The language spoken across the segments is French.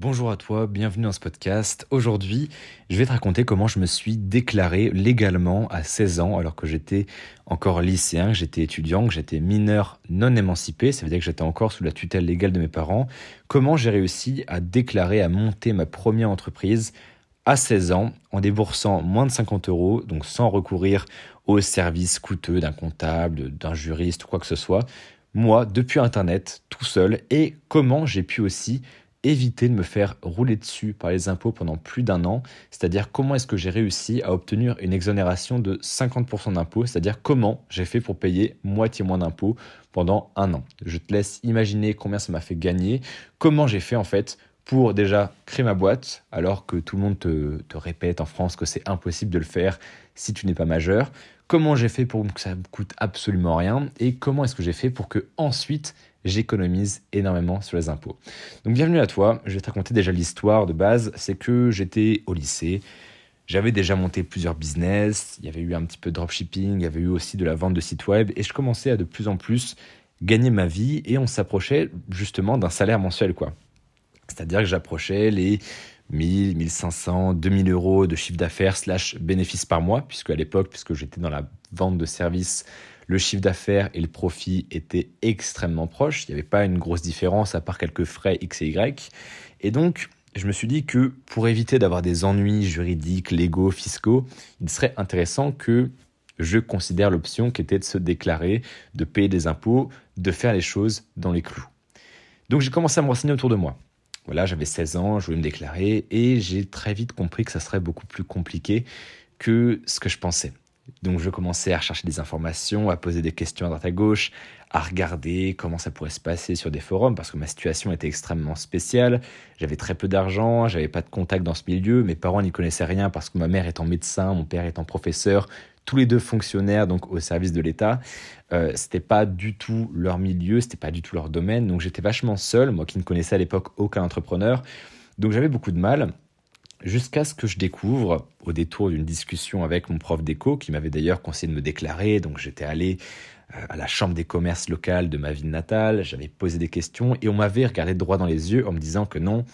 Bonjour à toi, bienvenue dans ce podcast. Aujourd'hui, je vais te raconter comment je me suis déclaré légalement à 16 ans alors que j'étais encore lycéen, que j'étais étudiant, que j'étais mineur non émancipé, ça veut dire que j'étais encore sous la tutelle légale de mes parents. Comment j'ai réussi à déclarer, à monter ma première entreprise à 16 ans en déboursant moins de 50 euros, donc sans recourir aux services coûteux d'un comptable, d'un juriste quoi que ce soit. Moi, depuis Internet, tout seul, et comment j'ai pu aussi éviter de me faire rouler dessus par les impôts pendant plus d'un an, c'est-à-dire comment est-ce que j'ai réussi à obtenir une exonération de 50% d'impôts, c'est-à-dire comment j'ai fait pour payer moitié moins d'impôts pendant un an? Je te laisse imaginer combien ça m'a fait gagner, comment j'ai fait en fait pour déjà créer ma boîte, alors que tout le monde te, te répète en France que c'est impossible de le faire si tu n'es pas majeur, comment j'ai fait pour que ça me coûte absolument rien, et comment est-ce que j'ai fait pour que ensuite j'économise énormément sur les impôts. Donc bienvenue à toi, je vais te raconter déjà l'histoire de base, c'est que j'étais au lycée, j'avais déjà monté plusieurs business, il y avait eu un petit peu de dropshipping, il y avait eu aussi de la vente de sites web, et je commençais à de plus en plus gagner ma vie, et on s'approchait justement d'un salaire mensuel, quoi. C'est-à-dire que j'approchais les 1000, 1500, 2000 euros de chiffre d'affaires slash bénéfices par mois, puisque à l'époque, puisque j'étais dans la vente de services le chiffre d'affaires et le profit étaient extrêmement proches. Il n'y avait pas une grosse différence à part quelques frais X et Y. Et donc, je me suis dit que pour éviter d'avoir des ennuis juridiques, légaux, fiscaux, il serait intéressant que je considère l'option qui était de se déclarer, de payer des impôts, de faire les choses dans les clous. Donc j'ai commencé à me renseigner autour de moi. Voilà, j'avais 16 ans, je voulais me déclarer et j'ai très vite compris que ça serait beaucoup plus compliqué que ce que je pensais. Donc je commençais à rechercher des informations, à poser des questions à droite à gauche, à regarder comment ça pourrait se passer sur des forums parce que ma situation était extrêmement spéciale. J'avais très peu d'argent, j'avais pas de contact dans ce milieu, mes parents n'y connaissaient rien parce que ma mère étant médecin, mon père étant professeur, tous les deux fonctionnaires donc au service de l'État. Euh, c'était pas du tout leur milieu, c'était pas du tout leur domaine. Donc j'étais vachement seul, moi qui ne connaissais à l'époque aucun entrepreneur. Donc j'avais beaucoup de mal jusqu'à ce que je découvre, au détour d'une discussion avec mon prof d'éco, qui m'avait d'ailleurs conseillé de me déclarer, donc j'étais allé euh, à la chambre des commerces locale de ma ville natale, j'avais posé des questions et on m'avait regardé droit dans les yeux en me disant que non,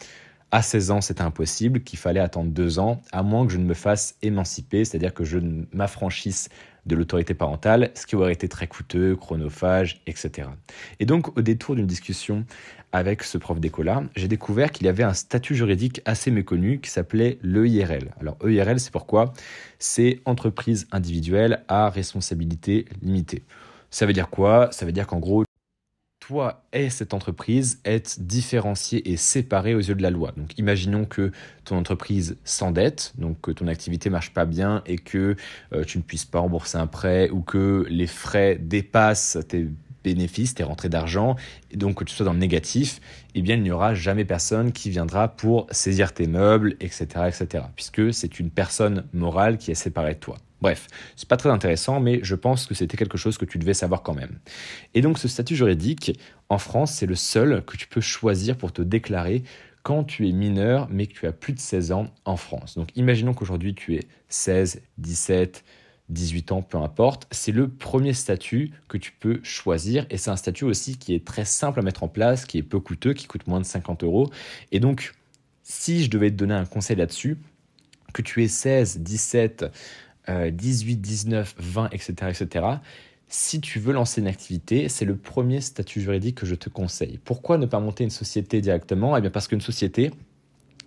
à 16 ans c'était impossible, qu'il fallait attendre deux ans, à moins que je ne me fasse émanciper, c'est-à-dire que je m'affranchisse de l'autorité parentale, ce qui aurait été très coûteux, chronophage, etc. Et donc, au détour d'une discussion avec ce prof d'école-là, j'ai découvert qu'il y avait un statut juridique assez méconnu qui s'appelait l'EIRL. Alors, EIRL, c'est pourquoi? C'est entreprise individuelle à responsabilité limitée. Ça veut dire quoi? Ça veut dire qu'en gros, toi et cette entreprise être différenciés et séparés aux yeux de la loi. Donc imaginons que ton entreprise s'endette, donc que ton activité marche pas bien et que euh, tu ne puisses pas rembourser un prêt ou que les frais dépassent tes bénéfices, tes rentrées d'argent, et donc que tu sois dans le négatif, eh bien il n'y aura jamais personne qui viendra pour saisir tes meubles, etc., etc., puisque c'est une personne morale qui est séparée de toi. Bref, c'est pas très intéressant, mais je pense que c'était quelque chose que tu devais savoir quand même. Et donc ce statut juridique, en France, c'est le seul que tu peux choisir pour te déclarer quand tu es mineur, mais que tu as plus de 16 ans en France. Donc imaginons qu'aujourd'hui tu es 16, 17, 18 ans, peu importe, c'est le premier statut que tu peux choisir et c'est un statut aussi qui est très simple à mettre en place, qui est peu coûteux, qui coûte moins de 50 euros. Et donc, si je devais te donner un conseil là-dessus, que tu aies 16, 17, 18, 19, 20, etc., etc., si tu veux lancer une activité, c'est le premier statut juridique que je te conseille. Pourquoi ne pas monter une société directement? Eh bien parce qu'une société,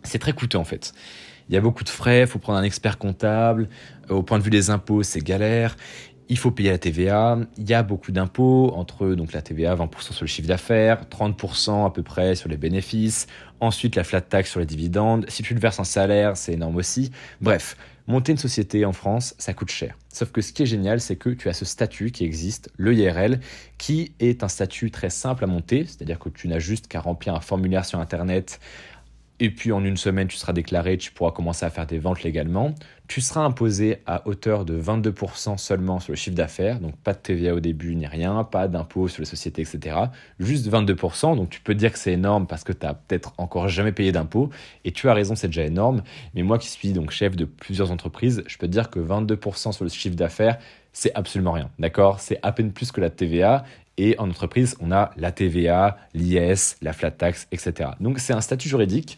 c'est très coûteux en fait. Il y a beaucoup de frais, il faut prendre un expert comptable, euh, au point de vue des impôts, c'est galère. Il faut payer la TVA, il y a beaucoup d'impôts, entre donc la TVA 20% sur le chiffre d'affaires, 30% à peu près sur les bénéfices, ensuite la flat tax sur les dividendes, si tu te verses un salaire, c'est énorme aussi. Bref, monter une société en France, ça coûte cher. Sauf que ce qui est génial, c'est que tu as ce statut qui existe, le IRL, qui est un statut très simple à monter, c'est-à-dire que tu n'as juste qu'à remplir un formulaire sur Internet et puis en une semaine, tu seras déclaré, tu pourras commencer à faire des ventes légalement. Tu seras imposé à hauteur de 22% seulement sur le chiffre d'affaires, donc pas de TVA au début ni rien, pas d'impôt sur les sociétés, etc. Juste 22%, donc tu peux dire que c'est énorme parce que tu n'as peut-être encore jamais payé d'impôt, et tu as raison, c'est déjà énorme. Mais moi qui suis donc chef de plusieurs entreprises, je peux te dire que 22% sur le chiffre d'affaires, c'est absolument rien, d'accord? C'est à peine plus que la TVA, et en entreprise, on a la TVA, l'IS, la flat tax, etc. Donc c'est un statut juridique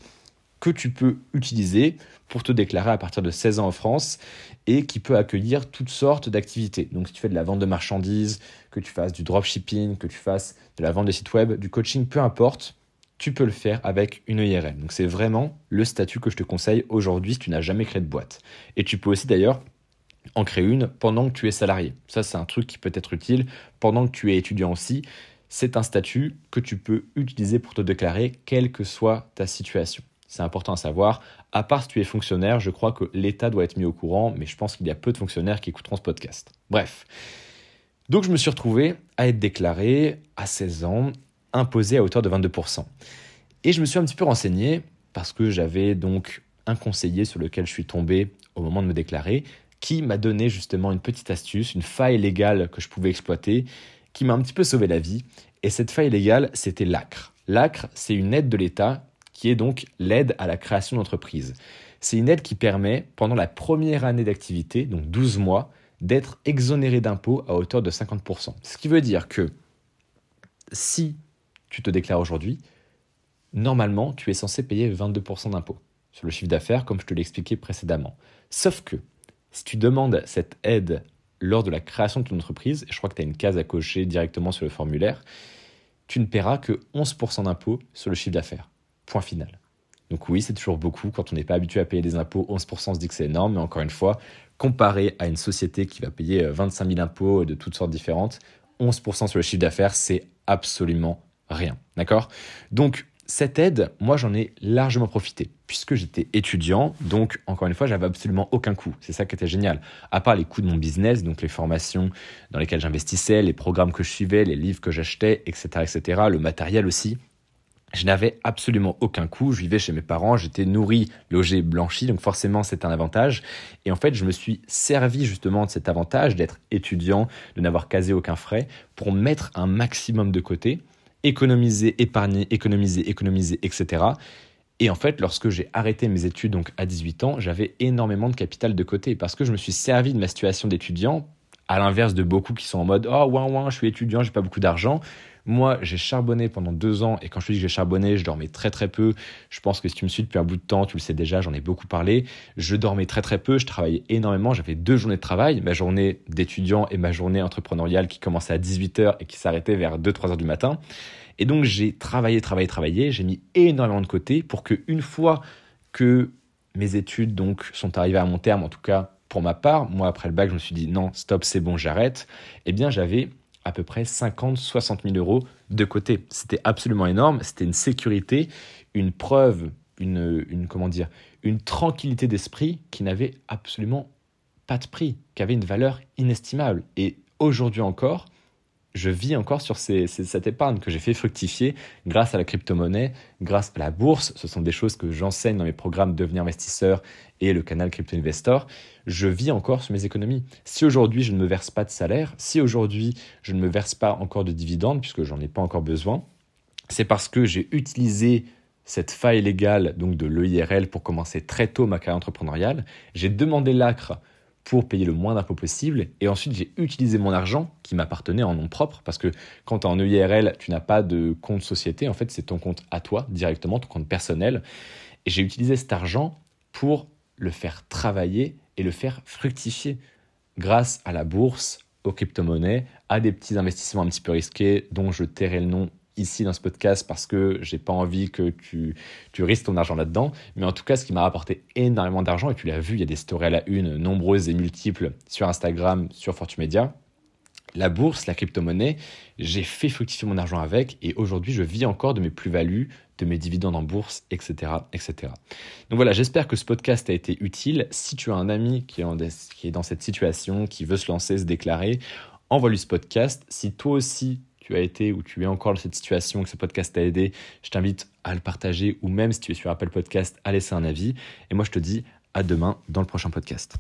que tu peux utiliser pour te déclarer à partir de 16 ans en France et qui peut accueillir toutes sortes d'activités. Donc si tu fais de la vente de marchandises, que tu fasses du dropshipping, que tu fasses de la vente de sites web, du coaching, peu importe, tu peux le faire avec une EIRL. Donc c'est vraiment le statut que je te conseille aujourd'hui si tu n'as jamais créé de boîte. Et tu peux aussi d'ailleurs en créer une pendant que tu es salarié. Ça c'est un truc qui peut être utile pendant que tu es étudiant aussi. C'est un statut que tu peux utiliser pour te déclarer quelle que soit ta situation. C'est important à savoir. À part si tu es fonctionnaire, je crois que l'État doit être mis au courant, mais je pense qu'il y a peu de fonctionnaires qui écouteront ce podcast. Bref. Donc je me suis retrouvé à être déclaré à 16 ans, imposé à hauteur de 22%. Et je me suis un petit peu renseigné parce que j'avais donc un conseiller sur lequel je suis tombé au moment de me déclarer, qui m'a donné justement une petite astuce, une faille légale que je pouvais exploiter, qui m'a un petit peu sauvé la vie. Et cette faille légale, c'était l'ACRE. L'ACRE, c'est une aide de l'État qui est donc l'aide à la création d'entreprise. C'est une aide qui permet, pendant la première année d'activité, donc 12 mois, d'être exonéré d'impôts à hauteur de 50%. Ce qui veut dire que si tu te déclares aujourd'hui, normalement, tu es censé payer 22% d'impôts sur le chiffre d'affaires, comme je te l'ai expliqué précédemment. Sauf que si tu demandes cette aide lors de la création de ton entreprise, et je crois que tu as une case à cocher directement sur le formulaire, tu ne paieras que 11% d'impôts sur le chiffre d'affaires. Point final. Donc oui, c'est toujours beaucoup. Quand on n'est pas habitué à payer des impôts, 11% on se dit que c'est énorme. Mais encore une fois, comparé à une société qui va payer 25 euh, 000 impôts de toutes sortes différentes, 11% sur le chiffre d'affaires, c'est absolument rien. D'accord? Donc cette aide, moi j'en ai largement profité puisque j'étais étudiant, donc encore une fois, j'avais absolument aucun coût. C'est ça qui était génial. À part les coûts de mon business, donc les formations dans lesquelles j'investissais, les programmes que je suivais, les livres que j'achetais, etc., etc., le matériel aussi. Je n'avais absolument aucun coût. Je vivais chez mes parents, j'étais nourri, logé, blanchi, donc forcément c'est un avantage. Et en fait, je me suis servi justement de cet avantage d'être étudiant, de n'avoir casé aucun frais, pour mettre un maximum de côté, économiser, épargner, économiser, économiser, etc. Et en fait, lorsque j'ai arrêté mes études donc à 18 ans, j'avais énormément de capital de côté parce que je me suis servi de ma situation d'étudiant à l'inverse de beaucoup qui sont en mode oh ouais ouais je suis étudiant j'ai pas beaucoup d'argent moi, j'ai charbonné pendant deux ans, et quand je te dis que j'ai charbonné, je dormais très très peu. Je pense que si tu me suis depuis un bout de temps, tu le sais déjà, j'en ai beaucoup parlé. Je dormais très très peu, je travaillais énormément, j'avais deux journées de travail, ma journée d'étudiant et ma journée entrepreneuriale qui commençait à 18h et qui s'arrêtait vers 2-3 heures du matin. Et donc j'ai travaillé, travaillé, travaillé, j'ai mis énormément de côté pour que une fois que mes études donc sont arrivées à mon terme, en tout cas pour ma part, moi après le bac, je me suis dit non, stop, c'est bon, j'arrête. Eh bien, j'avais à peu près 50-60 000 euros de côté. C'était absolument énorme, c'était une sécurité, une preuve, une, une tranquillité d'esprit qui n'avait absolument pas de prix, qui avait une valeur inestimable. Et aujourd'hui encore, je vis encore sur cette épargne que j'ai fait fructifier grâce à la crypto-monnaie, grâce à la bourse. Ce sont des choses que j'enseigne dans mes programmes Devenir investisseur et le canal Crypto Investor. Je vis encore sur mes économies. Si aujourd'hui je ne me verse pas de salaire, si aujourd'hui je ne me verse pas encore de dividendes, puisque j'en ai pas encore besoin, c'est parce que j'ai utilisé cette faille légale donc de l'EIRL pour commencer très tôt ma carrière entrepreneuriale. J'ai demandé l'ACRE pour payer le moins d'impôts possible. Et ensuite, j'ai utilisé mon argent qui m'appartenait en nom propre, parce que quand tu es en EIRL, tu n'as pas de compte société, en fait, c'est ton compte à toi directement, ton compte personnel. Et j'ai utilisé cet argent pour le faire travailler et le faire fructifier grâce à la bourse, aux crypto-monnaies, à des petits investissements un petit peu risqués dont je tairai le nom ici dans ce podcast parce que j'ai pas envie que tu, tu risques ton argent là-dedans. Mais en tout cas, ce qui m'a rapporté énormément d'argent, et tu l'as vu, il y a des stories à la une nombreuses et multiples sur Instagram, sur Fortune Media. La bourse, la crypto-monnaie, j'ai fait fructifier mon argent avec et aujourd'hui, je vis encore de mes plus-values, de mes dividendes en bourse, etc., etc. Donc voilà, j'espère que ce podcast a été utile. Si tu as un ami qui est, qui est dans cette situation, qui veut se lancer, se déclarer, envoie-lui ce podcast. Si toi aussi, tu as été ou tu es encore dans cette situation, que ce podcast t'a aidé, je t'invite à le partager ou même si tu es sur Apple Podcast, à laisser un avis. Et moi, je te dis à demain dans le prochain podcast.